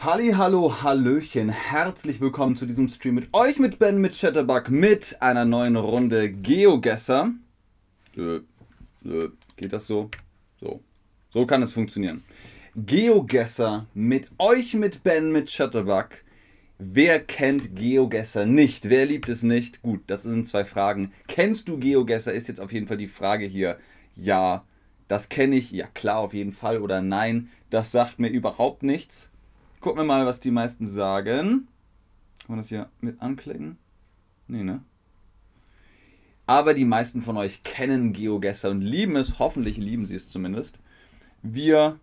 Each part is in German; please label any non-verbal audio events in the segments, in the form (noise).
Halli, hallo, hallöchen, herzlich willkommen zu diesem Stream mit euch, mit Ben, mit Chatterbug, mit einer neuen Runde Geogesser. Äh, äh, geht das so? So. So kann es funktionieren. Geogesser mit euch, mit Ben, mit Chatterbug. Wer kennt Geogesser nicht? Wer liebt es nicht? Gut, das sind zwei Fragen. Kennst du Geogesser? Ist jetzt auf jeden Fall die Frage hier. Ja, das kenne ich. Ja, klar, auf jeden Fall. Oder nein, das sagt mir überhaupt nichts. Gucken wir mal, was die meisten sagen. Kann man das hier mit anklicken? Nee, ne? Aber die meisten von euch kennen GeoGuessr und lieben es. Hoffentlich lieben sie es zumindest. Wir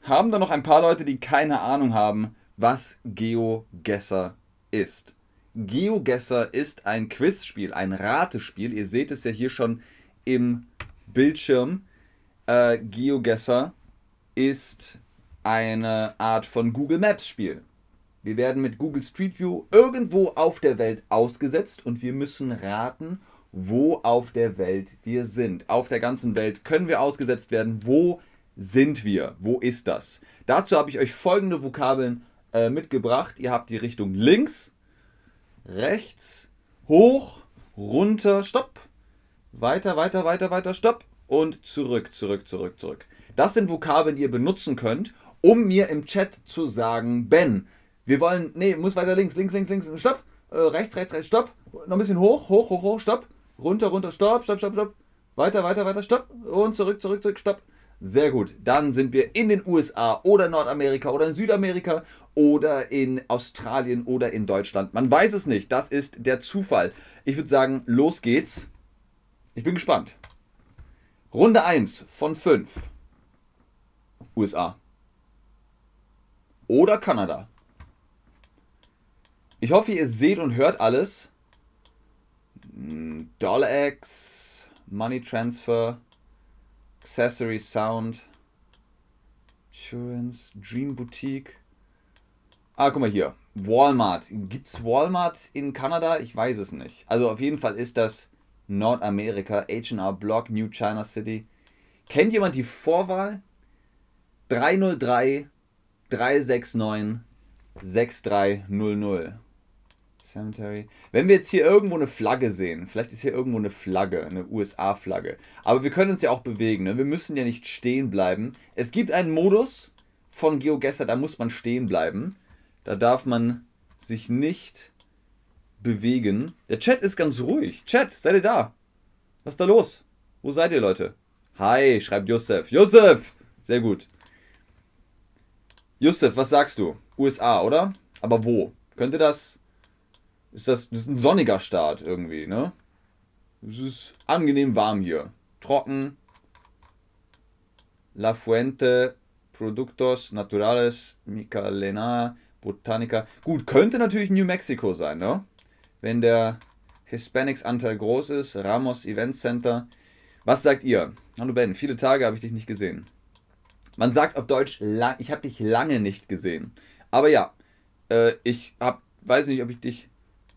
haben da noch ein paar Leute, die keine Ahnung haben, was GeoGuessr ist. GeoGuessr ist ein Quizspiel, ein Ratespiel. Ihr seht es ja hier schon im Bildschirm. Äh, GeoGuessr ist eine Art von Google Maps Spiel. Wir werden mit Google Street View irgendwo auf der Welt ausgesetzt und wir müssen raten, wo auf der Welt wir sind. Auf der ganzen Welt können wir ausgesetzt werden. Wo sind wir? Wo ist das? Dazu habe ich euch folgende Vokabeln äh, mitgebracht. Ihr habt die Richtung links, rechts, hoch, runter, stopp, weiter, weiter, weiter, weiter, stopp und zurück, zurück, zurück, zurück. Das sind Vokabeln, die ihr benutzen könnt, um mir im Chat zu sagen, Ben, wir wollen, nee, muss weiter links, links, links, links, stopp, äh, rechts, rechts, rechts, stopp, noch ein bisschen hoch, hoch, hoch, hoch, stopp, runter, runter, stopp, stopp, stopp, stopp, weiter, weiter, weiter, stopp und zurück, zurück, zurück, stopp. Sehr gut. Dann sind wir in den USA oder Nordamerika oder in Südamerika oder in Australien oder in Deutschland. Man weiß es nicht. Das ist der Zufall. Ich würde sagen, los geht's. Ich bin gespannt. Runde 1 von 5. USA. Oder Kanada. Ich hoffe, ihr seht und hört alles. DollarX, Money Transfer, Accessory Sound, Insurance, Dream Boutique. Ah, guck mal hier. Walmart. Gibt es Walmart in Kanada? Ich weiß es nicht. Also auf jeden Fall ist das Nordamerika, HR Block, New China City. Kennt jemand die Vorwahl? 303 369 6300. Cemetery. Wenn wir jetzt hier irgendwo eine Flagge sehen, vielleicht ist hier irgendwo eine Flagge, eine USA-Flagge, aber wir können uns ja auch bewegen, ne? wir müssen ja nicht stehen bleiben. Es gibt einen Modus von GeoGuessr, da muss man stehen bleiben. Da darf man sich nicht bewegen. Der Chat ist ganz ruhig. Chat, seid ihr da? Was ist da los? Wo seid ihr, Leute? Hi, schreibt Josef. Josef! Sehr gut. Josef, was sagst du? USA, oder? Aber wo? Könnte das ist das, das ist ein sonniger Start irgendwie, ne? Es ist angenehm warm hier. Trocken. La Fuente, Productos Naturales, Micalena, Botanica. Gut, könnte natürlich New Mexico sein, ne? Wenn der Hispanics-Anteil groß ist. Ramos Event Center. Was sagt ihr? Hallo Ben, viele Tage habe ich dich nicht gesehen. Man sagt auf Deutsch, ich habe dich lange nicht gesehen. Aber ja, äh, ich hab, weiß nicht, ob ich dich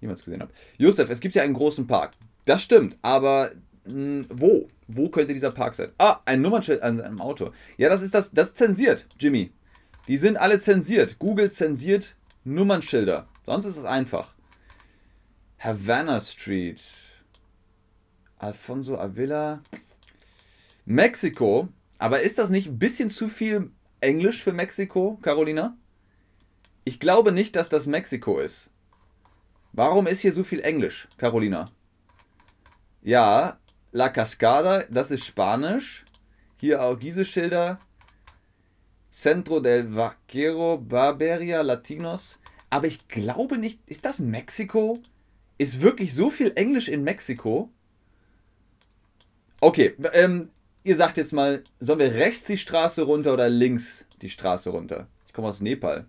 jemals gesehen habe. Josef, es gibt ja einen großen Park. Das stimmt, aber mh, hm, wo? Wo könnte dieser Park sein? Ah, ein Nummernschild an seinem Auto. Ja, das ist das, das ist zensiert, Jimmy. Die sind alle zensiert. Google zensiert Nummernschilder. Sonst ist es einfach. Havana Street. Alfonso Avila. Mexiko. Aber ist das nicht ein bisschen zu viel Englisch für Mexiko, Carolina? Ich glaube nicht, dass das Mexiko ist. Warum ist hier so viel Englisch, Carolina? Ja, La Cascada, das ist Spanisch. Hier auch diese Schilder. Centro del Vaquero, Barberia, Latinos. Aber ich glaube nicht, ist das Mexiko? Ist wirklich so viel Englisch in Mexiko? Okay, ähm, ihr sagt jetzt mal, sollen wir rechts die Straße runter oder links die Straße runter? Ich komme aus Nepal.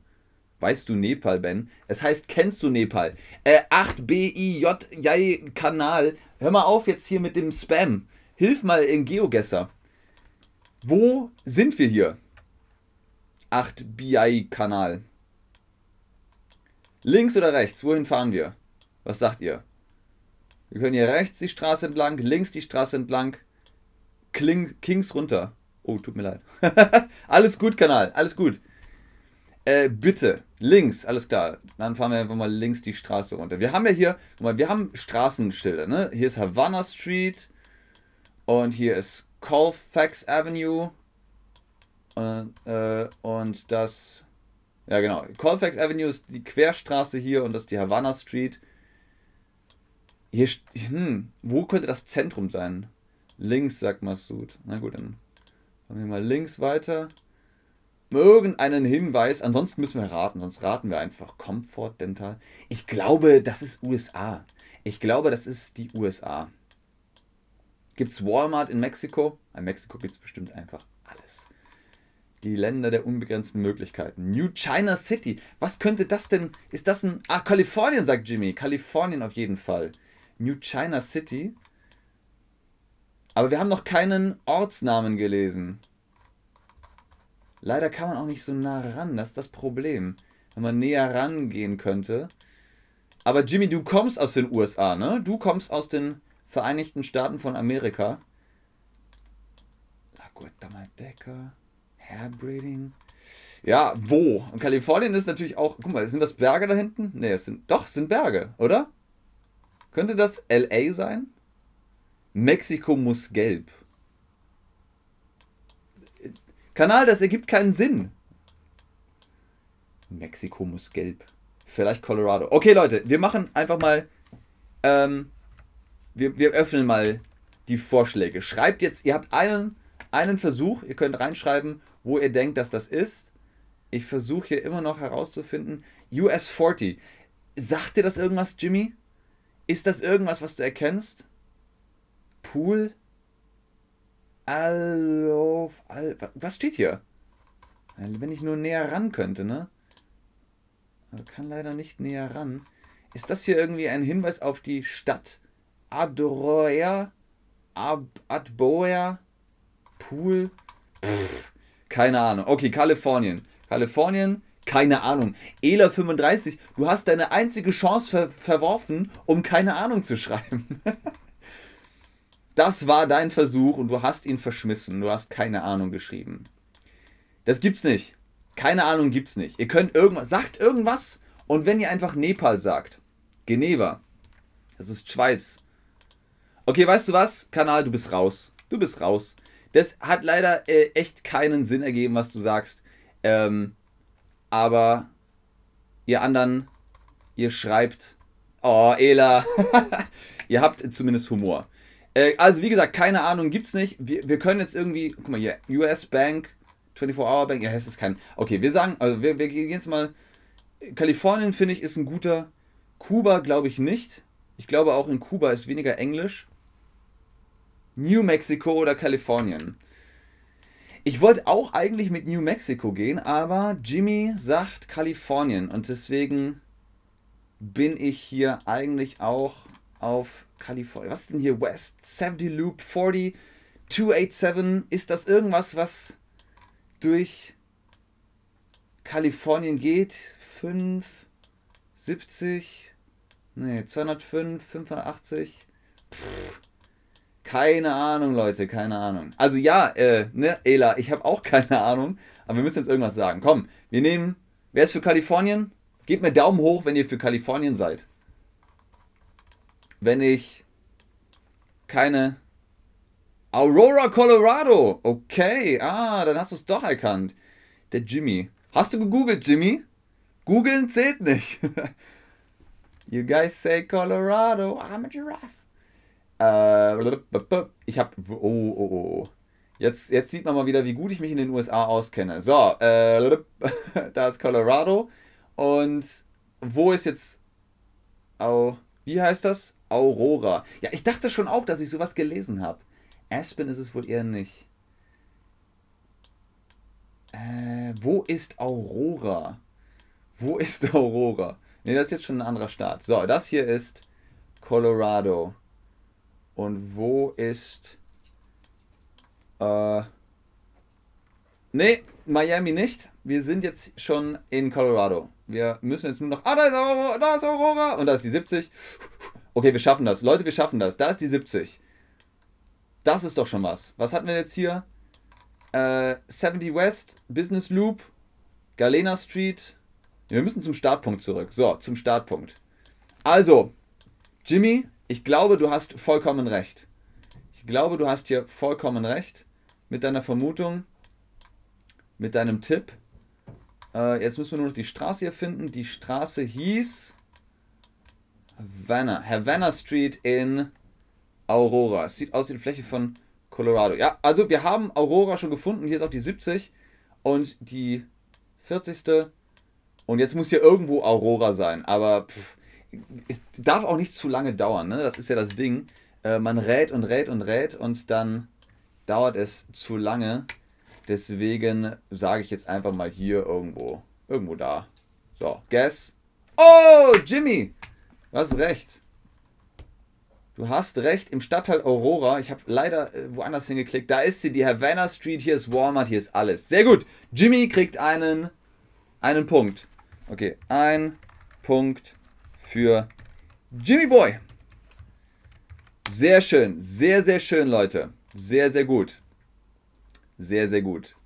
Weißt du Nepal, Ben? Es heißt, kennst du Nepal? Äh, 8BIJ Kanal. Hör mal auf jetzt hier mit dem Spam. Hilf mal in GeoGuessr. Wo sind wir hier? 8BI Kanal. Links oder rechts? Wohin fahren wir? Was sagt ihr? Wir können hier rechts die Straße entlang, links die Straße entlang. Kling, Kings runter. Oh, tut mir leid. (laughs) alles gut, Kanal. Alles gut. Äh, bitte, links, alles klar. Dann fahren wir einfach mal links die Straße runter. Wir haben ja hier, guck mal, wir haben Straßenschilder, ne? Hier ist Havana Street und hier ist Colfax Avenue und, äh, und das, ja genau, Colfax Avenue ist die Querstraße hier und das ist die Havana Street. Hier, hm, wo könnte das Zentrum sein? Links, sagt Massoud. Na gut, dann machen wir mal links weiter irgendeinen Hinweis. Ansonsten müssen wir raten, sonst raten wir einfach. Comfort Dental. Ich glaube, das ist USA. Ich glaube, das ist die USA. Gibt es Walmart in Mexiko? In Mexiko gibt es bestimmt einfach alles. Die Länder der unbegrenzten Möglichkeiten. New China City. Was könnte das denn? Ist das ein. Ah, Kalifornien, sagt Jimmy. Kalifornien auf jeden Fall. New China City. Aber wir haben noch keinen Ortsnamen gelesen. Leider kann man auch nicht so nah ran, das ist das Problem. Wenn man näher rangehen könnte. Aber Jimmy, du kommst aus den USA, ne? Du kommst aus den Vereinigten Staaten von Amerika. La Guatemalteca, Hairbreeding. Ja, wo? Und Kalifornien ist natürlich auch. Guck mal, sind das Berge da hinten? Ne, es sind. Doch, es sind Berge, oder? Könnte das LA sein? Mexiko muss gelb. Kanal, das ergibt keinen Sinn. Mexiko muss gelb. Vielleicht Colorado. Okay, Leute, wir machen einfach mal. Ähm, wir, wir öffnen mal die Vorschläge. Schreibt jetzt, ihr habt einen, einen Versuch, ihr könnt reinschreiben, wo ihr denkt, dass das ist. Ich versuche hier immer noch herauszufinden. US 40. Sagt dir das irgendwas, Jimmy? Ist das irgendwas, was du erkennst? Pool? Allo, was steht hier? Wenn ich nur näher ran könnte, ne? Aber kann leider nicht näher ran. Ist das hier irgendwie ein Hinweis auf die Stadt Adroer? Ab Adboer? Pool? Pff, keine Ahnung. Okay, Kalifornien. Kalifornien, keine Ahnung. Ela 35, du hast deine einzige Chance ver verworfen, um keine Ahnung zu schreiben. (laughs) Das war dein Versuch und du hast ihn verschmissen. Du hast keine Ahnung geschrieben. Das gibt's nicht. Keine Ahnung gibt's nicht. Ihr könnt irgendwas, sagt irgendwas und wenn ihr einfach Nepal sagt, Geneva, das ist Schweiz. Okay, weißt du was? Kanal, du bist raus. Du bist raus. Das hat leider äh, echt keinen Sinn ergeben, was du sagst. Ähm, aber ihr anderen, ihr schreibt, oh, Ela, (laughs) ihr habt zumindest Humor. Äh, also wie gesagt, keine Ahnung, gibt's nicht. Wir, wir können jetzt irgendwie, guck mal hier, US Bank, 24-Hour Bank, ja, es ist kein. Okay, wir sagen, also wir, wir gehen jetzt mal. Kalifornien finde ich ist ein guter. Kuba glaube ich nicht. Ich glaube auch in Kuba ist weniger Englisch. New Mexico oder Kalifornien. Ich wollte auch eigentlich mit New Mexico gehen, aber Jimmy sagt Kalifornien und deswegen bin ich hier eigentlich auch auf Kalifornien. Was ist denn hier? West 70 Loop 40 287. Ist das irgendwas, was durch Kalifornien geht? 5, 70, nee, 205, 580. Pff, keine Ahnung, Leute, keine Ahnung. Also ja, äh, ne, Ela, ich habe auch keine Ahnung, aber wir müssen jetzt irgendwas sagen. Komm, wir nehmen, wer ist für Kalifornien? Gebt mir Daumen hoch, wenn ihr für Kalifornien seid wenn ich keine Aurora, Colorado. Okay, ah, dann hast du es doch erkannt. Der Jimmy. Hast du gegoogelt, Jimmy? Googeln zählt nicht. (laughs) you guys say Colorado, I'm a giraffe. Äh, ich hab. Oh, oh, oh. Jetzt, jetzt sieht man mal wieder, wie gut ich mich in den USA auskenne. So, äh, (laughs) da ist Colorado. Und wo ist jetzt. Oh, wie heißt das? Aurora. Ja, ich dachte schon auch, dass ich sowas gelesen habe. Aspen ist es wohl eher nicht. Äh, wo ist Aurora? Wo (laughs) ist Aurora? Ne, das ist jetzt schon ein anderer Staat. So, das hier ist Colorado. Und wo ist. Äh. Ne, Miami nicht. Wir sind jetzt schon in Colorado. Wir müssen jetzt nur noch. Ah, da ist Aurora, da ist Aurora. Und da ist die 70. Okay, wir schaffen das. Leute, wir schaffen das. Da ist die 70. Das ist doch schon was. Was hatten wir jetzt hier? Äh, 70 West, Business Loop. Galena Street. Wir müssen zum Startpunkt zurück. So, zum Startpunkt. Also, Jimmy, ich glaube, du hast vollkommen recht. Ich glaube, du hast hier vollkommen recht mit deiner Vermutung, mit deinem Tipp. Äh, jetzt müssen wir nur noch die Straße hier finden. Die Straße hieß Havana, Havana Street in Aurora. Es sieht aus wie die Fläche von Colorado. Ja, also wir haben Aurora schon gefunden. Hier ist auch die 70 und die 40. Und jetzt muss hier irgendwo Aurora sein. Aber pff, es darf auch nicht zu lange dauern. Ne? Das ist ja das Ding. Äh, man rät und rät und rät und dann dauert es zu lange. Deswegen sage ich jetzt einfach mal hier irgendwo. Irgendwo da. So, guess. Oh, Jimmy! Du hast recht. Du hast recht, im Stadtteil Aurora, ich habe leider äh, woanders hingeklickt, da ist sie, die Havana Street, hier ist Walmart, hier ist alles. Sehr gut. Jimmy kriegt einen, einen Punkt. Okay, ein Punkt für Jimmy Boy. Sehr schön, sehr, sehr schön, Leute. Sehr, sehr gut. Sehr, sehr gut.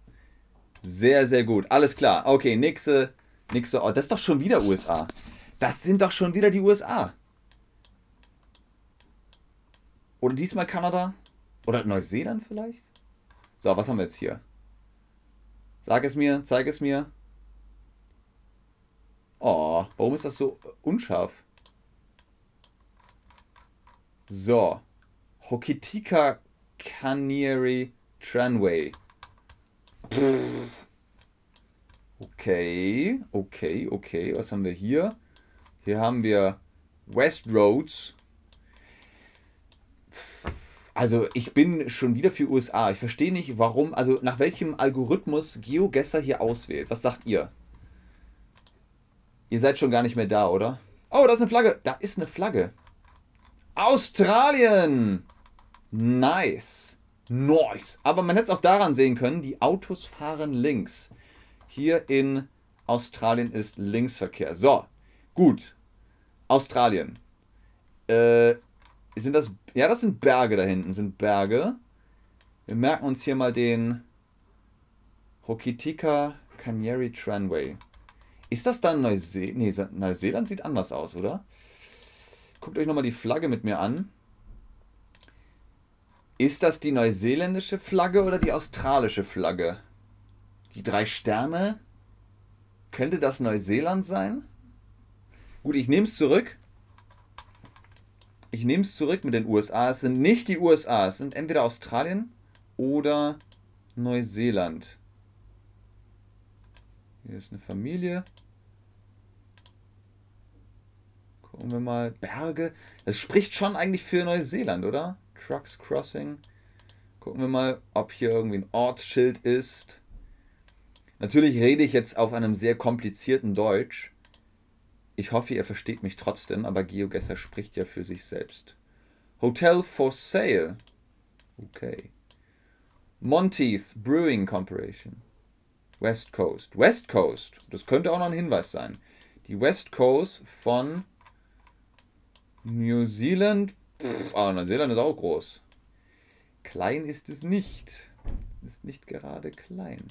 Sehr, sehr gut. Alles klar. Okay, nächste, nächste Ort. Das ist doch schon wieder USA. Das sind doch schon wieder die USA. Oder diesmal Kanada? Oder Neuseeland vielleicht? So, was haben wir jetzt hier? Sag es mir, zeig es mir. Oh, warum ist das so unscharf? So. Hokitika Canary Tranway. Okay, okay, okay. Was haben wir hier? Hier haben wir West Roads. Also ich bin schon wieder für USA. Ich verstehe nicht, warum, also nach welchem Algorithmus GeoGesser hier auswählt. Was sagt ihr? Ihr seid schon gar nicht mehr da, oder? Oh, da ist eine Flagge. Da ist eine Flagge. Australien! Nice. Nice. Aber man hätte es auch daran sehen können, die Autos fahren links. Hier in Australien ist Linksverkehr. So, gut. Australien. Äh, sind das. Ja, das sind Berge da hinten, sind Berge. Wir merken uns hier mal den Hokitika Canary Tranway. Ist das dann Neuseeland? Nee, Neuseeland sieht anders aus, oder? Guckt euch nochmal die Flagge mit mir an. Ist das die neuseeländische Flagge oder die australische Flagge? Die drei Sterne? Könnte das Neuseeland sein? Gut, ich nehme es zurück. Ich nehme es zurück mit den USA. Es sind nicht die USA. Es sind entweder Australien oder Neuseeland. Hier ist eine Familie. Gucken wir mal. Berge. Das spricht schon eigentlich für Neuseeland, oder? Trucks Crossing. Gucken wir mal, ob hier irgendwie ein Ortsschild ist. Natürlich rede ich jetzt auf einem sehr komplizierten Deutsch. Ich hoffe, ihr versteht mich trotzdem, aber GeoGesser spricht ja für sich selbst. Hotel for Sale. Okay. Monteith Brewing Corporation. West Coast. West Coast. Das könnte auch noch ein Hinweis sein. Die West Coast von New Zealand. Ah, Neuseeland ist auch groß. Klein ist es nicht. Ist nicht gerade klein.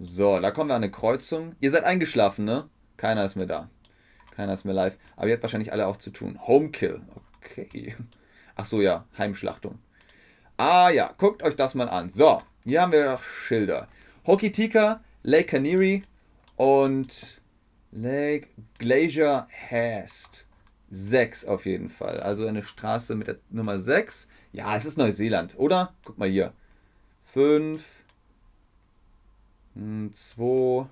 So, da kommen wir an eine Kreuzung. Ihr seid eingeschlafen, ne? Keiner ist mehr da. Keiner ist mehr live. Aber ihr habt wahrscheinlich alle auch zu tun. Homekill. Okay. Ach so, ja. Heimschlachtung. Ah ja, guckt euch das mal an. So, hier haben wir Schilder. Hokitika, Lake Canary und Lake Glacier Hast. 6 auf jeden Fall. Also eine Straße mit der Nummer 6. Ja, es ist Neuseeland, oder? Guck mal hier. 5, 2,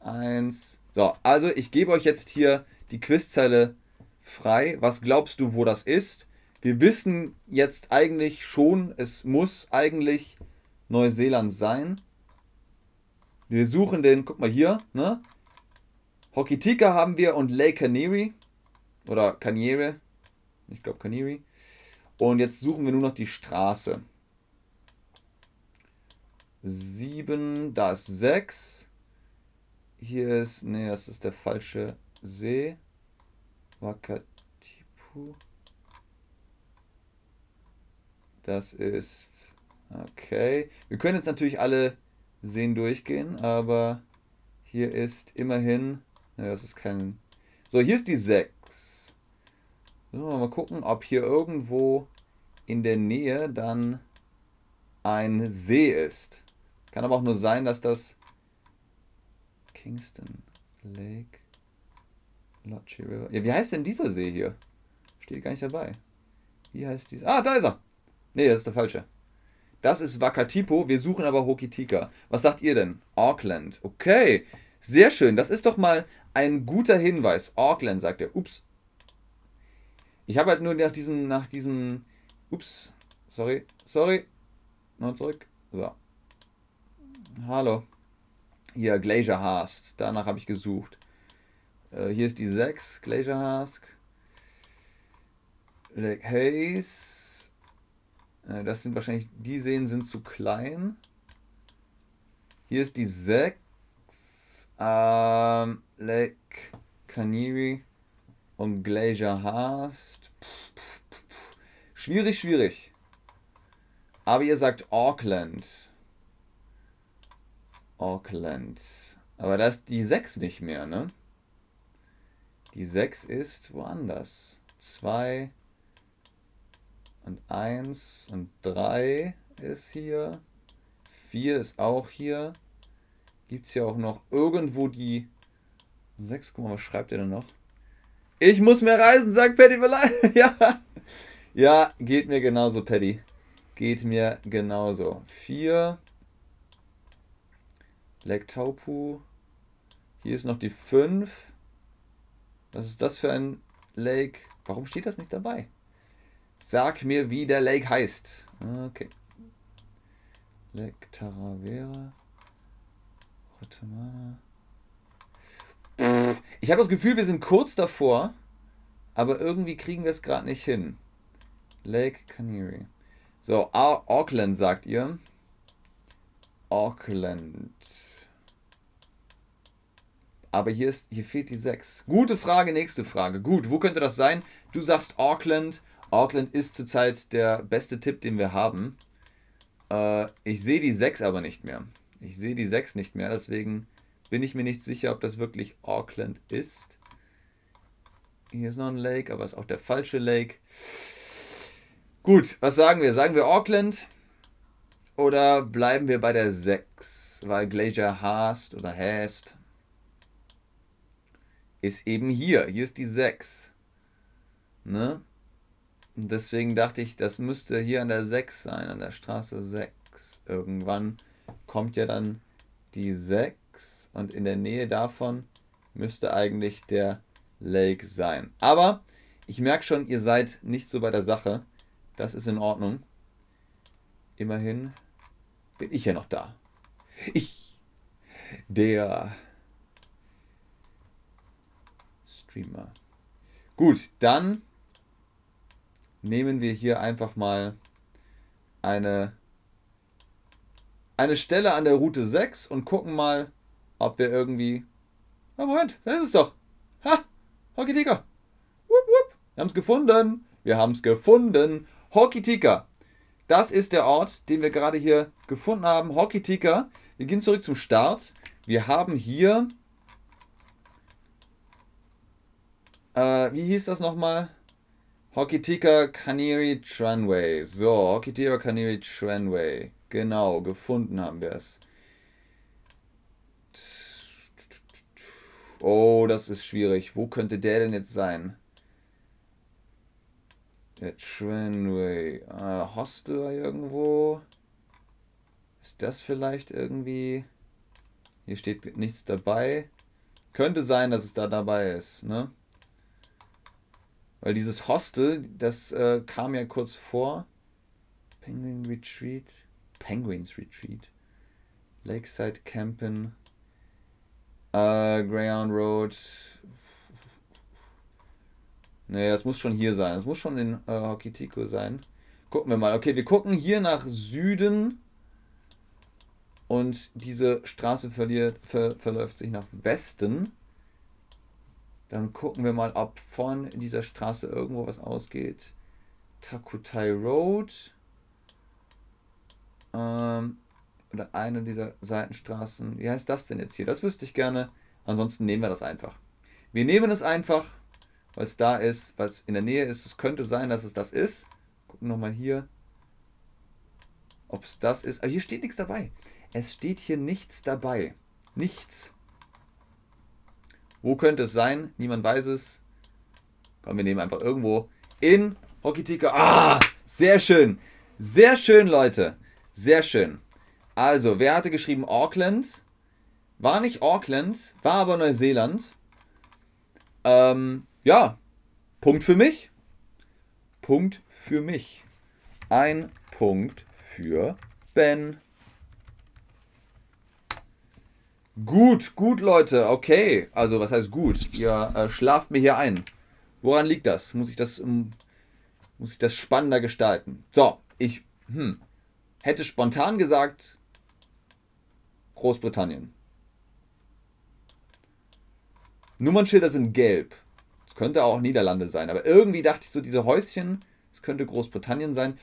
1. So, also ich gebe euch jetzt hier die Quizzeile frei. Was glaubst du, wo das ist? Wir wissen jetzt eigentlich schon, es muss eigentlich Neuseeland sein. Wir suchen den, guck mal hier, ne? Hokitika haben wir und Lake Canary. Oder Canere. Ich glaube Canary. Und jetzt suchen wir nur noch die Straße. 7, da ist 6. Hier ist, ne, das ist der falsche See. Wakatipu. Das ist Okay. Wir können jetzt natürlich alle Seen durchgehen, aber hier ist immerhin. Ne, das ist kein. So, hier ist die 6. Müssen wir mal gucken, ob hier irgendwo in der Nähe dann ein See ist. Kann aber auch nur sein, dass das Kingston Lake Lodge River. Ja, wie heißt denn dieser See hier? Steht gar nicht dabei. Wie heißt dieser? Ah, da ist er. Nee, das ist der falsche. Das ist Wakatipo. Wir suchen aber Hokitika. Was sagt ihr denn? Auckland. Okay. Sehr schön. Das ist doch mal ein guter Hinweis. Auckland, sagt er. Ups. Ich habe halt nur nach diesem, nach diesem. Ups. Sorry. Sorry. Noch zurück. So. Hallo. Hier, Glacier Hast. Danach habe ich gesucht. Äh, hier ist die 6, Glacier Hask. Lake Hayes. Äh, das sind wahrscheinlich, die Seen sind zu klein. Hier ist die 6. Ähm, Lake Canary und Glacier Hast. Schwierig, schwierig. Aber ihr sagt Auckland. Auckland. Aber da ist die 6 nicht mehr, ne? Die 6 ist woanders. 2 und 1 und 3 ist hier. 4 ist auch hier. Gibt es hier auch noch irgendwo die 6? Guck mal, was schreibt ihr denn noch? Ich muss mehr reisen, sagt Patty (laughs) ja. ja, geht mir genauso, Patty. Geht mir genauso. 4. Lake Taupu. Hier ist noch die 5. Was ist das für ein Lake? Warum steht das nicht dabei? Sag mir, wie der Lake heißt. Okay. Lake Taravera. Guatemala. Ich habe das Gefühl, wir sind kurz davor, aber irgendwie kriegen wir es gerade nicht hin. Lake Canary. So, Auckland sagt ihr. Auckland. Aber hier, ist, hier fehlt die 6. Gute Frage, nächste Frage. Gut, wo könnte das sein? Du sagst Auckland. Auckland ist zurzeit der beste Tipp, den wir haben. Äh, ich sehe die 6 aber nicht mehr. Ich sehe die 6 nicht mehr, deswegen bin ich mir nicht sicher, ob das wirklich Auckland ist. Hier ist noch ein Lake, aber ist auch der falsche Lake. Gut, was sagen wir? Sagen wir Auckland? Oder bleiben wir bei der 6? Weil Glacier Hast oder Hast ist eben hier. Hier ist die 6. Ne? Deswegen dachte ich, das müsste hier an der 6 sein, an der Straße 6. Irgendwann kommt ja dann die 6 und in der Nähe davon müsste eigentlich der Lake sein. Aber ich merke schon, ihr seid nicht so bei der Sache. Das ist in Ordnung. Immerhin bin ich ja noch da. Ich, der Streamer. Gut, dann nehmen wir hier einfach mal eine, eine Stelle an der Route 6 und gucken mal, ob wir irgendwie... Oh, Moment, da ist es doch. Ha! Hockey Tika. Wupp, wupp. Wir haben es gefunden. Wir haben es gefunden. Hockey Tika. Das ist der Ort, den wir gerade hier gefunden haben. Hockey Tika. Wir gehen zurück zum Start. Wir haben hier Äh, wie hieß das nochmal? Hokitika Kaniri Tranway. So, Hokitika Kaniri Tranway. Genau, gefunden haben wir es. Oh, das ist schwierig. Wo könnte der denn jetzt sein? Der Tranway. Äh, Hostel irgendwo. Ist das vielleicht irgendwie... Hier steht nichts dabei. Könnte sein, dass es da dabei ist, ne? Weil dieses Hostel, das äh, kam ja kurz vor. Penguin Retreat. Penguins Retreat. Lakeside Campen. Äh, Greyhound Road. Nee, das muss schon hier sein. Das muss schon in äh, Hokitico sein. Gucken wir mal. Okay, wir gucken hier nach Süden. Und diese Straße verliert, ver, verläuft sich nach Westen. Dann gucken wir mal, ob von dieser Straße irgendwo was ausgeht. Takutai Road. Ähm, oder eine dieser Seitenstraßen. Wie heißt das denn jetzt hier? Das wüsste ich gerne. Ansonsten nehmen wir das einfach. Wir nehmen es einfach, weil es da ist, weil es in der Nähe ist. Es könnte sein, dass es das ist. Gucken nochmal hier, ob es das ist. Aber hier steht nichts dabei. Es steht hier nichts dabei. Nichts. Wo könnte es sein? Niemand weiß es. Komm, wir nehmen einfach irgendwo in Hokitika. Ah, sehr schön. Sehr schön, Leute. Sehr schön. Also, wer hatte geschrieben Auckland? War nicht Auckland, war aber Neuseeland. Ähm, ja, Punkt für mich. Punkt für mich. Ein Punkt für Ben. Gut, gut, Leute. Okay. Also, was heißt gut? Ihr äh, schlaft mir hier ein. Woran liegt das? Muss ich das, um, muss ich das spannender gestalten? So, ich hm, hätte spontan gesagt Großbritannien. Nummernschilder sind gelb. Es könnte auch Niederlande sein, aber irgendwie dachte ich so, diese Häuschen, es könnte Großbritannien sein.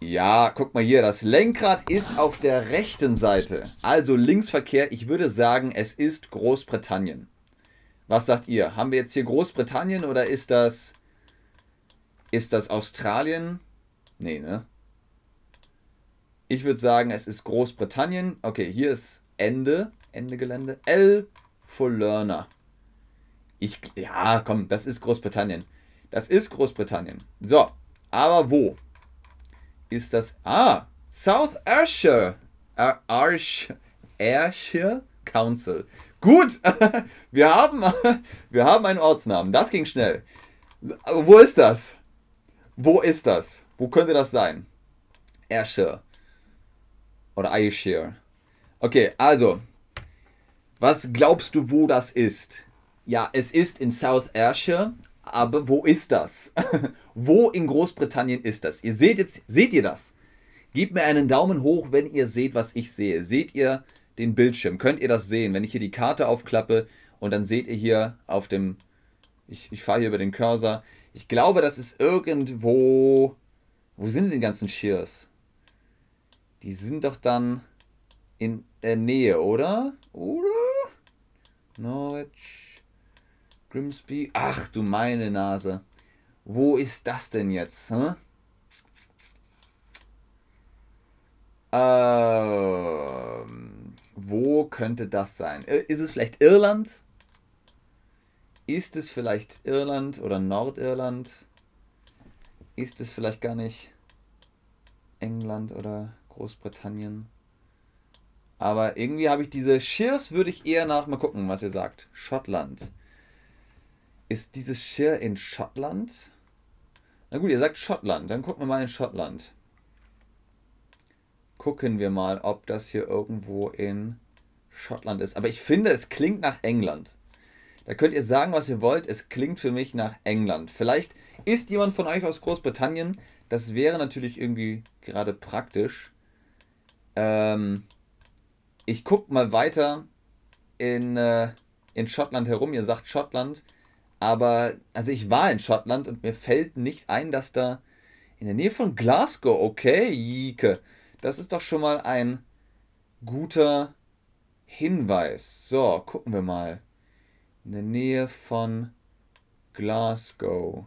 Ja, guck mal hier, das Lenkrad ist auf der rechten Seite. Also Linksverkehr, ich würde sagen, es ist Großbritannien. Was sagt ihr? Haben wir jetzt hier Großbritannien oder ist das ist das Australien? Nee, ne? Ich würde sagen, es ist Großbritannien. Okay, hier ist Ende, Ende Gelände. L for Learner. Ich, ja, komm, das ist Großbritannien. Das ist Großbritannien. So, aber wo ist das? Ah, South Ayrshire. Ayrshire, Ayrshire Council. Gut, (laughs) wir haben, (laughs) wir haben einen Ortsnamen. Das ging schnell. Aber wo ist das? Wo ist das? Wo könnte das sein? Ayrshire. Oder Ayrshire. Okay, also. Was glaubst du, wo das ist? Ja, es ist in South Ayrshire, aber wo ist das? (laughs) wo in Großbritannien ist das? Ihr seht jetzt, seht ihr das? Gebt mir einen Daumen hoch, wenn ihr seht, was ich sehe. Seht ihr den Bildschirm? Könnt ihr das sehen? Wenn ich hier die Karte aufklappe und dann seht ihr hier auf dem, ich, ich fahre hier über den Cursor. Ich glaube, das ist irgendwo, wo sind denn die ganzen Shears? Die sind doch dann in der Nähe, oder? Oder? Norwich. Grimsby. Ach du meine Nase. Wo ist das denn jetzt? Hm? Ähm, wo könnte das sein? Ist es vielleicht Irland? Ist es vielleicht Irland oder Nordirland? Ist es vielleicht gar nicht England oder Großbritannien? Aber irgendwie habe ich diese Shears, würde ich eher nach mal gucken, was ihr sagt. Schottland. Ist dieses Shire in Schottland? Na gut, ihr sagt Schottland. Dann gucken wir mal in Schottland. Gucken wir mal, ob das hier irgendwo in Schottland ist. Aber ich finde, es klingt nach England. Da könnt ihr sagen, was ihr wollt. Es klingt für mich nach England. Vielleicht ist jemand von euch aus Großbritannien. Das wäre natürlich irgendwie gerade praktisch. Ähm, ich gucke mal weiter in, äh, in Schottland herum. Ihr sagt Schottland. Aber, also ich war in Schottland und mir fällt nicht ein, dass da in der Nähe von Glasgow, okay, Jike, das ist doch schon mal ein guter Hinweis. So, gucken wir mal. In der Nähe von Glasgow.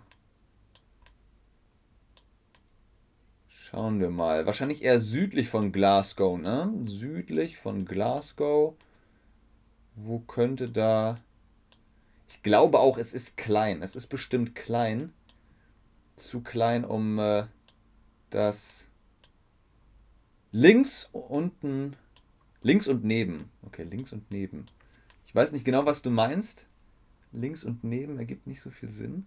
Schauen wir mal. Wahrscheinlich eher südlich von Glasgow, ne? Südlich von Glasgow. Wo könnte da ich glaube auch, es ist klein. Es ist bestimmt klein. Zu klein, um äh, das links unten. Links und neben. Okay, links und neben. Ich weiß nicht genau, was du meinst. Links und neben ergibt nicht so viel Sinn.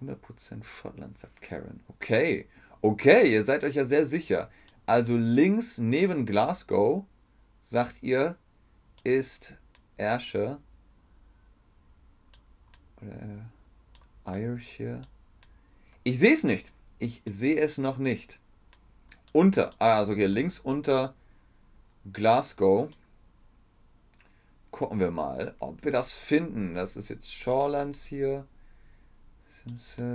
100% Schottland, sagt Karen. Okay. Okay, ihr seid euch ja sehr sicher. Also links neben Glasgow, sagt ihr, ist Ayrshire oder äh, Ayrshire. Ich sehe es nicht. Ich sehe es noch nicht. Unter, ah, also hier links unter Glasgow. Gucken wir mal, ob wir das finden. Das ist jetzt Shorelands hier.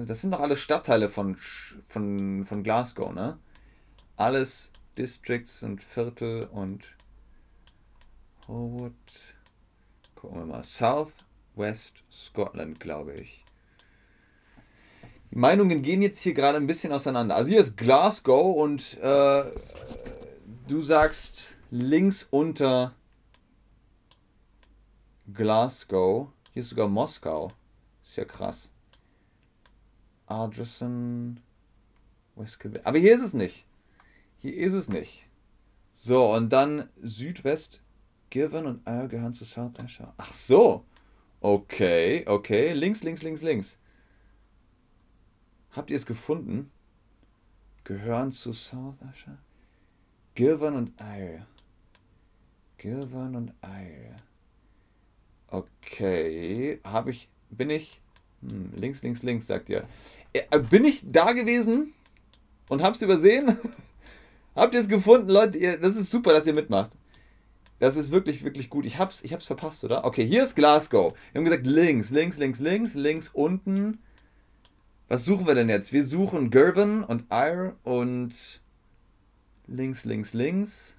Das sind doch alle Stadtteile von, von, von Glasgow, ne? Alles Districts und Viertel und Howard. Gucken wir mal. South West Scotland, glaube ich. Die Meinungen gehen jetzt hier gerade ein bisschen auseinander. Also hier ist Glasgow und äh, du sagst links unter Glasgow. Hier ist sogar Moskau. Ist ja krass. Ardrossan. Aber hier ist es nicht. Hier ist es nicht. So, und dann Südwest. Given und Isle gehören zu South Ayrshire. Ach so. Okay, okay. Links, links, links, links. Habt ihr es gefunden? Gehören zu South Ayrshire? Gilvan und Isle. Gilvan und Isle. Okay. Habe ich. Bin ich. Hm, links, links, links, sagt ihr. Äh, bin ich da gewesen und hab's übersehen? (laughs) Habt ihr es gefunden, Leute? Das ist super, dass ihr mitmacht. Das ist wirklich, wirklich gut. Ich hab's, ich hab's verpasst, oder? Okay, hier ist Glasgow. Wir haben gesagt links, links, links, links, links, unten. Was suchen wir denn jetzt? Wir suchen Girvan und Ire und links, links, links.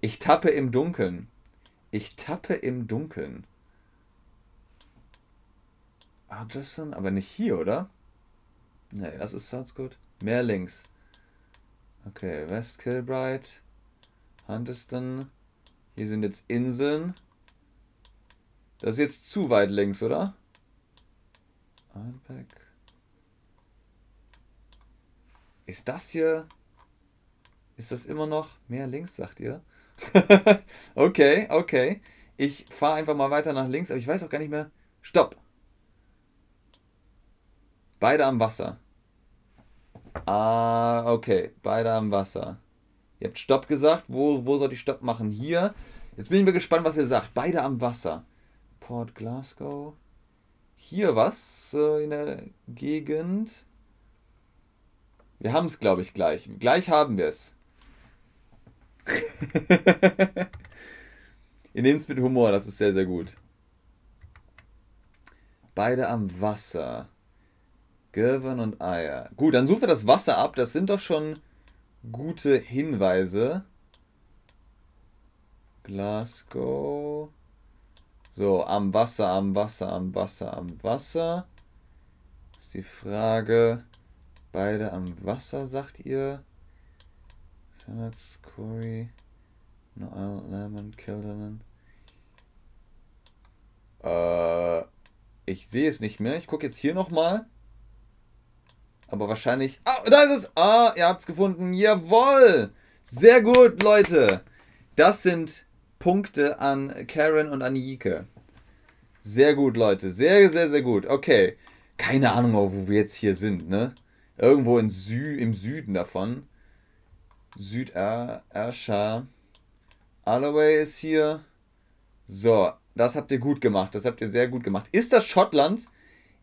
Ich tappe im Dunkeln. Ich tappe im Dunkeln. Ah, Justin, aber nicht hier, oder? Nee, das ist Salzgut. Mehr links. Okay, West Kilbride. Hunterston. Hier sind jetzt Inseln. Das ist jetzt zu weit links, oder? Einpack. Ist das hier. Ist das immer noch mehr links, sagt ihr? (laughs) okay, okay. Ich fahre einfach mal weiter nach links, aber ich weiß auch gar nicht mehr. Stopp! Beide am Wasser. Ah, okay. Beide am Wasser. Ihr habt Stopp gesagt. Wo, wo soll ich Stopp machen? Hier. Jetzt bin ich mal gespannt, was ihr sagt. Beide am Wasser. Port Glasgow. Hier was äh, in der Gegend. Wir haben es, glaube ich, gleich. Gleich haben wir es. (laughs) Ihr nehmt es mit Humor, das ist sehr, sehr gut. Beide am Wasser. Girvan und Eier. Gut, dann suchen wir das Wasser ab. Das sind doch schon gute Hinweise. Glasgow. So, am Wasser, am Wasser, am Wasser, am Wasser. ist die Frage. Beide am Wasser, sagt ihr? Senats, Corey, Noel, Lemon, Kilderman. Äh, ich sehe es nicht mehr. Ich gucke jetzt hier nochmal. Aber wahrscheinlich. Ah, da ist es! Ah, ihr habt es gefunden. Jawoll! Sehr gut, Leute. Das sind Punkte an Karen und an Jike. Sehr gut, Leute. Sehr, sehr, sehr gut. Okay. Keine Ahnung, wo wir jetzt hier sind, ne? Irgendwo in Sü im Süden davon. Süd-Ayrshire. Alloway ist hier. So, das habt ihr gut gemacht. Das habt ihr sehr gut gemacht. Ist das Schottland?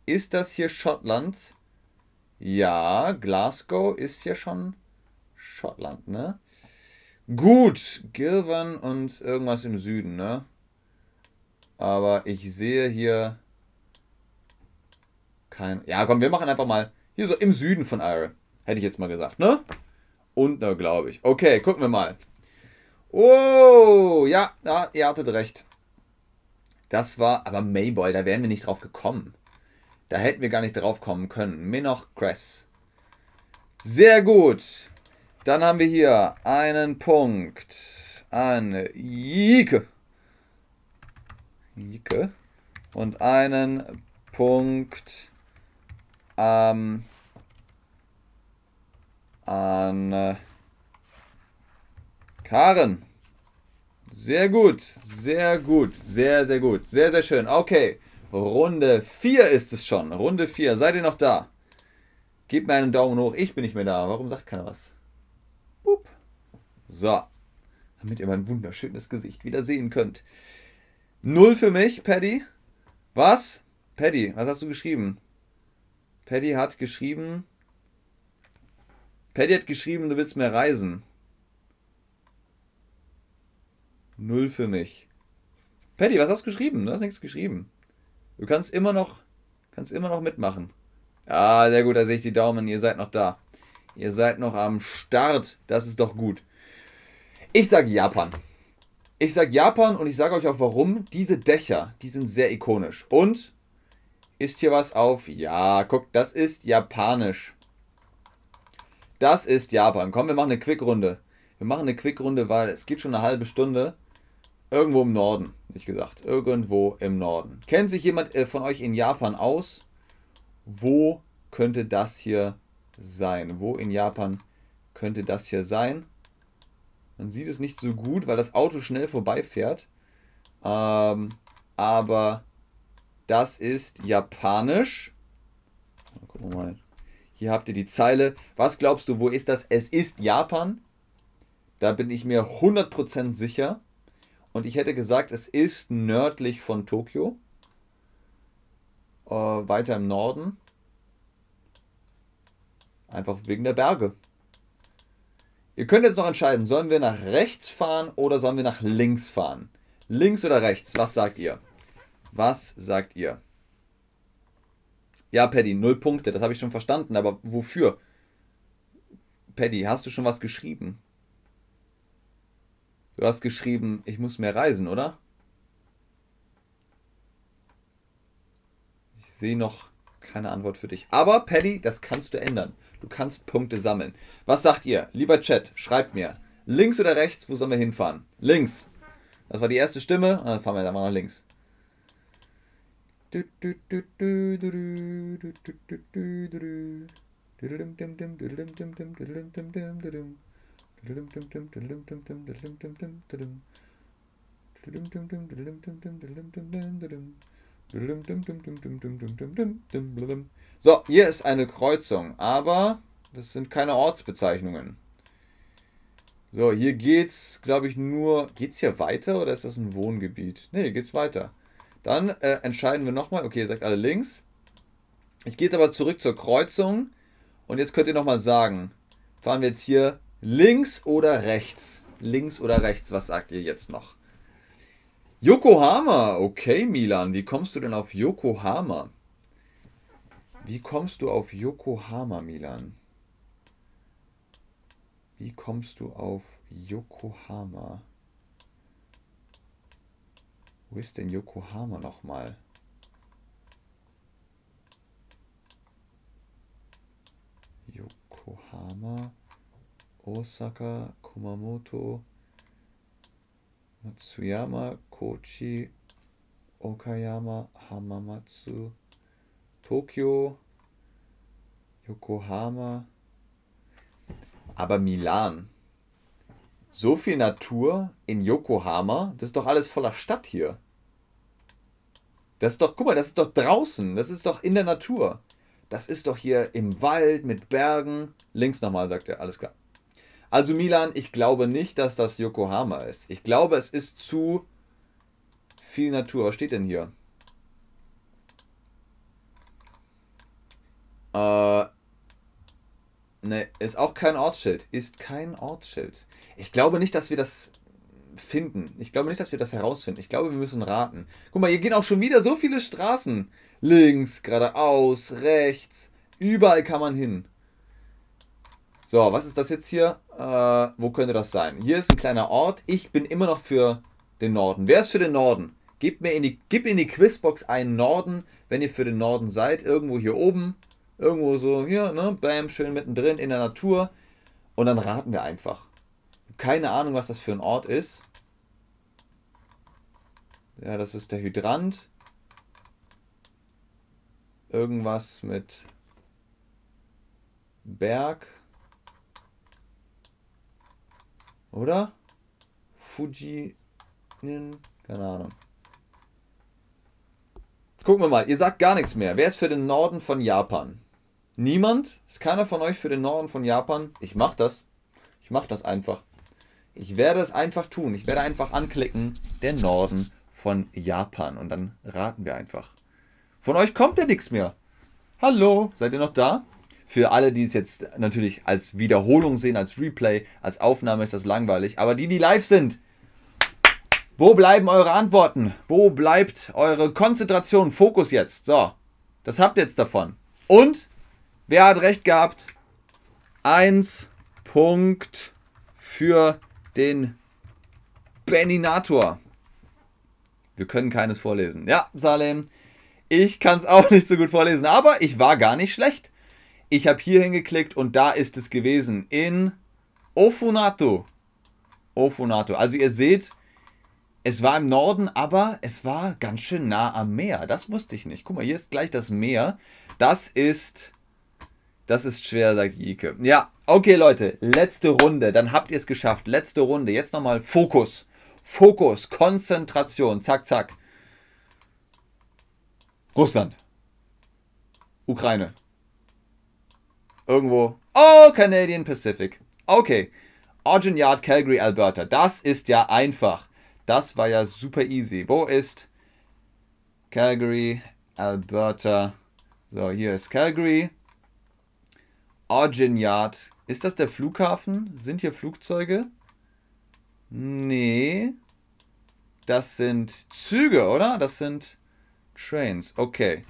Ist das hier Schottland? Ja, Glasgow ist ja schon Schottland, ne? Gut, Gilvan und irgendwas im Süden, ne? Aber ich sehe hier kein. Ja, komm, wir machen einfach mal hier so im Süden von Ire. Hätte ich jetzt mal gesagt, ne? Und da glaube ich. Okay, gucken wir mal. Oh, ja, ja, ihr hattet recht. Das war, aber Mayboy, da wären wir nicht drauf gekommen. Da hätten wir gar nicht drauf kommen können. Minoch Cress. Sehr gut. Dann haben wir hier einen Punkt an Jike. Jike. Und einen Punkt ähm, an äh, Karen. Sehr gut, sehr gut, sehr, sehr gut, sehr, sehr schön. Okay, Runde 4 ist es schon. Runde 4. Seid ihr noch da? Gebt mir einen Daumen hoch. Ich bin nicht mehr da. Warum sagt keiner was? Boop. So. Damit ihr mein wunderschönes Gesicht wieder sehen könnt. Null für mich, Paddy. Was? Paddy, was hast du geschrieben? Paddy hat geschrieben. Paddy hat geschrieben, du willst mehr reisen. Null für mich. Paddy, was hast du geschrieben? Du hast nichts geschrieben. Du kannst immer noch, kannst immer noch mitmachen. Ja, sehr gut, da sehe ich die Daumen, ihr seid noch da. Ihr seid noch am Start. Das ist doch gut. Ich sage Japan. Ich sage Japan und ich sage euch auch warum. Diese Dächer, die sind sehr ikonisch. Und ist hier was auf? Ja, guck, das ist japanisch. Das ist Japan. Komm, wir machen eine Quickrunde. Wir machen eine Quickrunde, weil es geht schon eine halbe Stunde. Irgendwo im Norden, nicht gesagt. Irgendwo im Norden. Kennt sich jemand äh, von euch in Japan aus? Wo könnte das hier sein? Wo in Japan könnte das hier sein? Man sieht es nicht so gut, weil das Auto schnell vorbeifährt. Ähm, aber das ist japanisch. Gucken mal. Hier habt ihr die Zeile. Was glaubst du, wo ist das? Es ist Japan. Da bin ich mir 100% sicher. Und ich hätte gesagt, es ist nördlich von Tokio. Äh, weiter im Norden. Einfach wegen der Berge. Ihr könnt jetzt noch entscheiden, sollen wir nach rechts fahren oder sollen wir nach links fahren? Links oder rechts? Was sagt ihr? Was sagt ihr? Ja, Paddy, null Punkte, das habe ich schon verstanden, aber wofür? Paddy, hast du schon was geschrieben? Du hast geschrieben, ich muss mehr reisen, oder? Ich sehe noch keine Antwort für dich. Aber, Paddy, das kannst du ändern. Du kannst Punkte sammeln. Was sagt ihr? Lieber Chat, schreibt mir. Links oder rechts, wo sollen wir hinfahren? Links. Das war die erste Stimme. Und dann fahren wir mal nach links. So, hier ist eine Kreuzung, aber das sind keine Ortsbezeichnungen. So, hier geht's, glaube ich, nur. Geht's hier weiter oder ist das ein Wohngebiet? Ne, hier geht's weiter. Dann äh, entscheiden wir nochmal. Okay, ihr sagt alle links. Ich gehe jetzt aber zurück zur Kreuzung. Und jetzt könnt ihr nochmal sagen, fahren wir jetzt hier links oder rechts? Links oder rechts, was sagt ihr jetzt noch? Yokohama, okay Milan, wie kommst du denn auf Yokohama? Wie kommst du auf Yokohama, Milan? Wie kommst du auf Yokohama? Wo ist denn Yokohama nochmal? Yokohama, Osaka, Kumamoto, Matsuyama, Kochi, Okayama, Hamamatsu, Tokio, Yokohama, aber Milan. So viel Natur in Yokohama, das ist doch alles voller Stadt hier. Das ist doch, guck mal, das ist doch draußen, das ist doch in der Natur. Das ist doch hier im Wald mit Bergen. Links nochmal, sagt er, alles klar. Also Milan, ich glaube nicht, dass das Yokohama ist. Ich glaube, es ist zu viel Natur. Was steht denn hier? Äh, ne, ist auch kein Ortsschild. Ist kein Ortsschild. Ich glaube nicht, dass wir das finden. Ich glaube nicht, dass wir das herausfinden. Ich glaube, wir müssen raten. Guck mal, hier gehen auch schon wieder so viele Straßen. Links, geradeaus, rechts. Überall kann man hin. So, was ist das jetzt hier? Äh, wo könnte das sein? Hier ist ein kleiner Ort. Ich bin immer noch für den Norden. Wer ist für den Norden? Gebt mir in die, gib in die Quizbox einen Norden, wenn ihr für den Norden seid. Irgendwo hier oben. Irgendwo so, hier, ne? Bam, schön mittendrin in der Natur. Und dann raten wir einfach. Keine Ahnung, was das für ein Ort ist. Ja, das ist der Hydrant. Irgendwas mit Berg. Oder? Fuji. Keine Ahnung. Gucken wir mal. Ihr sagt gar nichts mehr. Wer ist für den Norden von Japan? Niemand? Ist keiner von euch für den Norden von Japan? Ich mach das. Ich mach das einfach. Ich werde es einfach tun. Ich werde einfach anklicken, der Norden von Japan. Und dann raten wir einfach. Von euch kommt ja nichts mehr. Hallo, seid ihr noch da? Für alle, die es jetzt natürlich als Wiederholung sehen, als Replay, als Aufnahme ist das langweilig. Aber die, die live sind, wo bleiben eure Antworten? Wo bleibt eure Konzentration, Fokus jetzt? So, das habt ihr jetzt davon. Und wer hat recht gehabt? 1 Punkt für den Beninator. Wir können keines vorlesen. Ja, Salem, ich kann es auch nicht so gut vorlesen, aber ich war gar nicht schlecht. Ich habe hier hingeklickt und da ist es gewesen. In Ofunato. Ofunato. Also ihr seht, es war im Norden, aber es war ganz schön nah am Meer. Das wusste ich nicht. Guck mal, hier ist gleich das Meer. Das ist. Das ist schwer, sagt Jike. Ja, okay, Leute. Letzte Runde. Dann habt ihr es geschafft. Letzte Runde. Jetzt nochmal Fokus. Fokus. Konzentration. Zack, zack. Russland. Ukraine. Irgendwo. Oh, Canadian Pacific. Okay. Ogden Yard, Calgary, Alberta. Das ist ja einfach. Das war ja super easy. Wo ist Calgary, Alberta? So, hier ist Calgary. Ogden Yard. Ist das der Flughafen? Sind hier Flugzeuge? Nee. Das sind Züge, oder? Das sind Trains. Okay.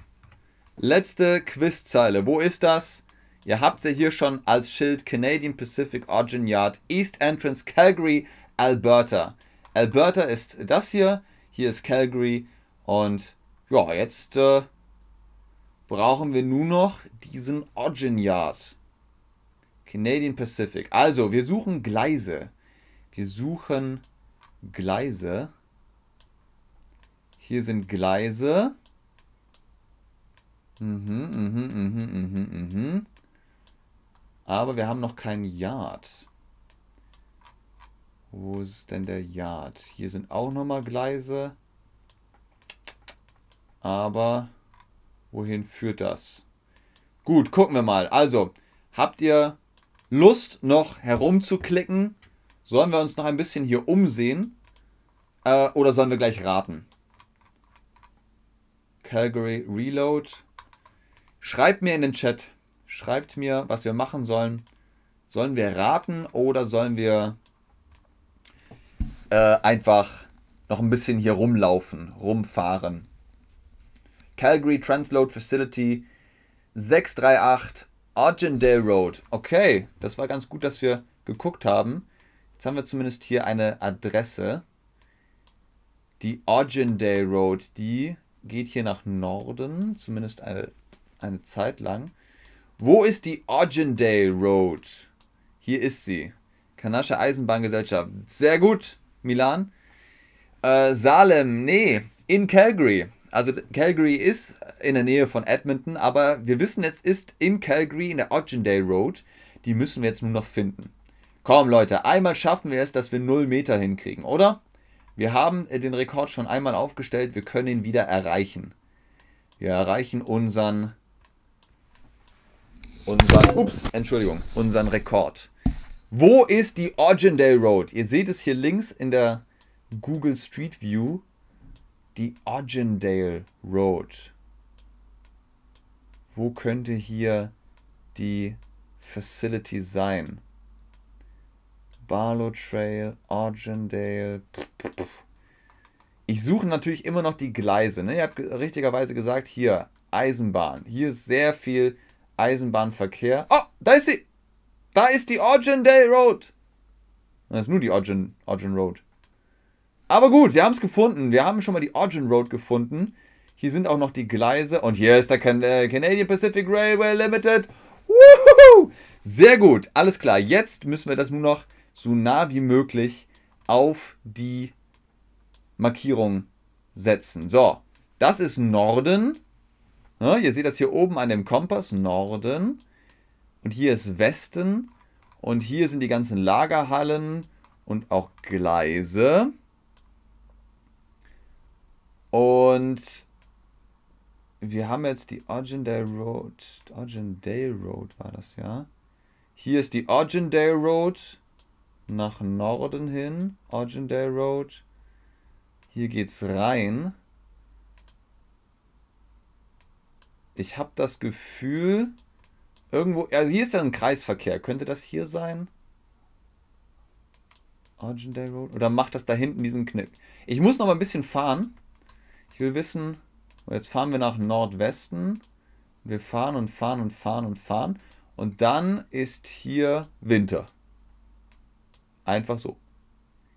Letzte Quizzeile. Wo ist das? Ihr habt sie hier schon als Schild Canadian Pacific Ogden Yard, East Entrance, Calgary, Alberta. Alberta ist das hier, hier ist Calgary und ja, jetzt äh, brauchen wir nur noch diesen Ogden Yard. Canadian Pacific. Also, wir suchen Gleise. Wir suchen Gleise. Hier sind Gleise. Mhm, mhm, mhm, mhm, mhm. Aber wir haben noch kein Yard. Wo ist denn der Yard? Hier sind auch nochmal Gleise. Aber wohin führt das? Gut, gucken wir mal. Also, habt ihr Lust noch herumzuklicken? Sollen wir uns noch ein bisschen hier umsehen? Äh, oder sollen wir gleich raten? Calgary Reload. Schreibt mir in den Chat, Schreibt mir, was wir machen sollen. Sollen wir raten oder sollen wir äh, einfach noch ein bisschen hier rumlaufen, rumfahren? Calgary Transload Facility 638 Argendale Road. Okay, das war ganz gut, dass wir geguckt haben. Jetzt haben wir zumindest hier eine Adresse. Die Argendale Road, die geht hier nach Norden, zumindest eine, eine Zeit lang. Wo ist die Oggendale Road? Hier ist sie. Kanasche Eisenbahngesellschaft. Sehr gut, Milan. Äh, Salem, nee, in Calgary. Also Calgary ist in der Nähe von Edmonton, aber wir wissen, es ist in Calgary in der Oggendale Road. Die müssen wir jetzt nur noch finden. Komm Leute, einmal schaffen wir es, dass wir 0 Meter hinkriegen, oder? Wir haben den Rekord schon einmal aufgestellt, wir können ihn wieder erreichen. Wir erreichen unseren unseren, ups, Entschuldigung, unseren Rekord. Wo ist die Oggendale Road? Ihr seht es hier links in der Google Street View. Die Oggendale Road. Wo könnte hier die Facility sein? Barlow Trail, Oggendale. Ich suche natürlich immer noch die Gleise. Ne? Ihr habt richtigerweise gesagt, hier Eisenbahn. Hier ist sehr viel Eisenbahnverkehr. Oh, da ist sie! Da ist die Oggendale Road. Das ist nur die Ogden, Ogden Road. Aber gut, wir haben es gefunden. Wir haben schon mal die Ogden Road gefunden. Hier sind auch noch die Gleise. Und hier ist der Can äh, Canadian Pacific Railway Limited. Woohoo! Sehr gut, alles klar. Jetzt müssen wir das nur noch so nah wie möglich auf die Markierung setzen. So, das ist Norden. Ja, ihr seht das hier oben an dem Kompass, Norden. Und hier ist Westen. Und hier sind die ganzen Lagerhallen und auch Gleise. Und wir haben jetzt die Oggendale Road. Oggendale Road war das, ja. Hier ist die Oggendale Road nach Norden hin. Oggendale Road. Hier geht's rein. Ich habe das Gefühl, irgendwo. Ja, hier ist ja ein Kreisverkehr. Könnte das hier sein? Argendale Road? Oder macht das da hinten diesen Knick? Ich muss noch mal ein bisschen fahren. Ich will wissen. Jetzt fahren wir nach Nordwesten. Wir fahren und fahren und fahren und fahren. Und dann ist hier Winter. Einfach so.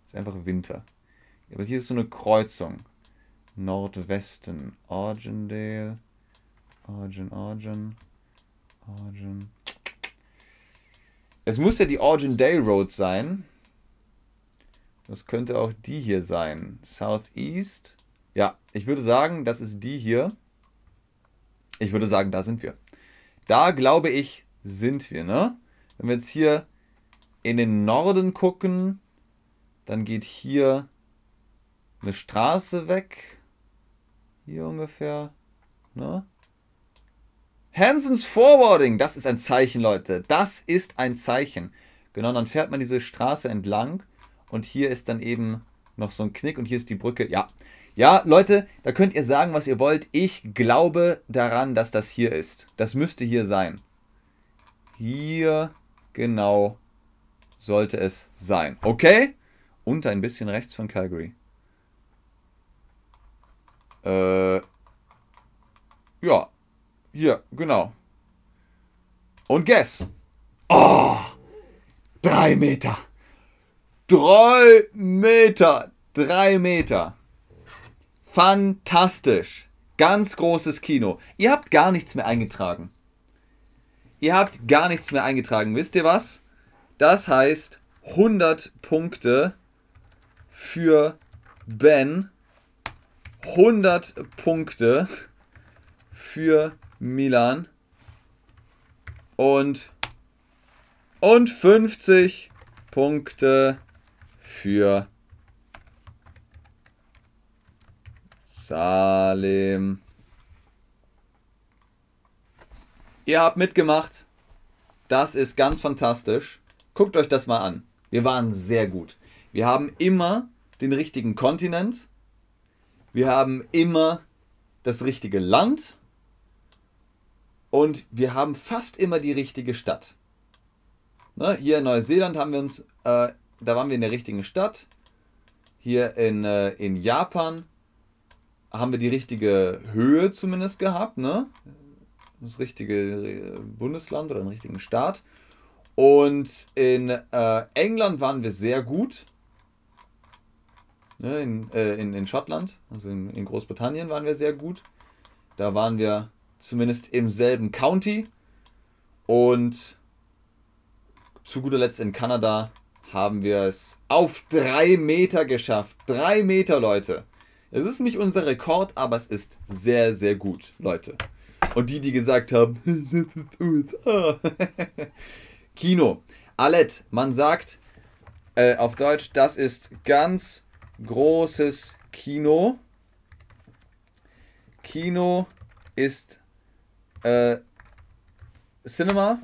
Ist einfach Winter. Aber hier ist so eine Kreuzung. Nordwesten. Argendale. Argen, Argen. Argen. Es muss ja die Argendale Road sein. Das könnte auch die hier sein. Southeast. Ja, ich würde sagen, das ist die hier. Ich würde sagen, da sind wir. Da glaube ich, sind wir, ne? Wenn wir jetzt hier in den Norden gucken, dann geht hier eine Straße weg. Hier ungefähr, ne? Hansons Forwarding, das ist ein Zeichen, Leute. Das ist ein Zeichen. Genau, dann fährt man diese Straße entlang und hier ist dann eben noch so ein Knick und hier ist die Brücke. Ja, ja, Leute, da könnt ihr sagen, was ihr wollt. Ich glaube daran, dass das hier ist. Das müsste hier sein. Hier genau sollte es sein. Okay? Und ein bisschen rechts von Calgary. Äh, ja, hier, genau. Und guess. Oh, drei Meter. Drei Meter. Drei Meter. Fantastisch. Ganz großes Kino. Ihr habt gar nichts mehr eingetragen. Ihr habt gar nichts mehr eingetragen. Wisst ihr was? Das heißt 100 Punkte für Ben. 100 Punkte für Milan. Und, und 50 Punkte für Salim. Ihr habt mitgemacht. Das ist ganz fantastisch. Guckt euch das mal an. Wir waren sehr gut. Wir haben immer den richtigen Kontinent. Wir haben immer das richtige Land. Und wir haben fast immer die richtige Stadt. Ne, hier in Neuseeland haben wir uns, äh, da waren wir in der richtigen Stadt. Hier in, äh, in Japan haben wir die richtige Höhe zumindest gehabt, ne? Das richtige Bundesland oder den richtigen Staat. Und in äh, England waren wir sehr gut. Ne, in, äh, in, in Schottland, also in, in Großbritannien waren wir sehr gut. Da waren wir zumindest im selben County. Und zu guter Letzt in Kanada haben wir es auf drei Meter geschafft. Drei Meter, Leute. Es ist nicht unser Rekord, aber es ist sehr, sehr gut, Leute. Und die, die gesagt haben, (laughs) Kino. Allet, man sagt äh, auf Deutsch, das ist ganz großes Kino. Kino ist äh, Cinema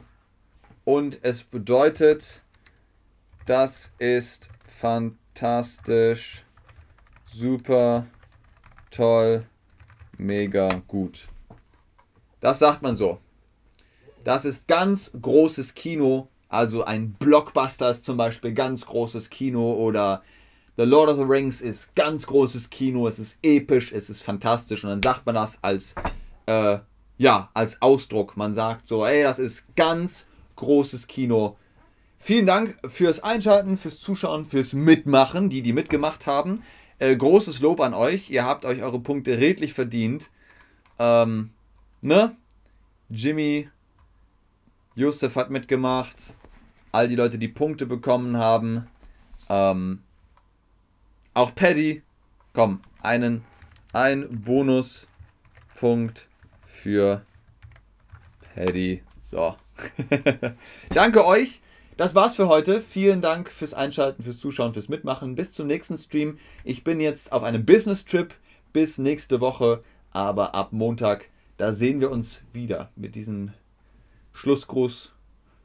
und es bedeutet, das ist fantastisch super, toll, mega gut. Das sagt man so. Das ist ganz großes Kino, also ein Blockbuster ist zum Beispiel ganz großes Kino oder The Lord of the Rings ist ganz großes Kino, es ist episch, es ist fantastisch und dann sagt man das als, äh, ja, als Ausdruck. Man sagt so, ey, das ist ganz großes Kino. Vielen Dank fürs Einschalten, fürs Zuschauen, fürs Mitmachen, die, die mitgemacht haben. Äh, großes Lob an euch. Ihr habt euch eure Punkte redlich verdient. Ähm, ne? Jimmy, Josef hat mitgemacht. All die Leute, die Punkte bekommen haben. Ähm, auch Paddy. Komm, einen, ein Bonuspunkt für Paddy. So. (laughs) Danke euch. Das war's für heute. Vielen Dank fürs Einschalten, fürs Zuschauen, fürs Mitmachen. Bis zum nächsten Stream. Ich bin jetzt auf einem Business-Trip bis nächste Woche, aber ab Montag, da sehen wir uns wieder mit diesem Schlussgruß.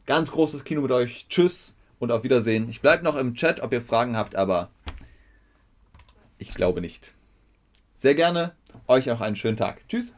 Ganz großes Kino mit euch. Tschüss und auf Wiedersehen. Ich bleibe noch im Chat, ob ihr Fragen habt, aber ich glaube nicht. Sehr gerne. Euch auch einen schönen Tag. Tschüss.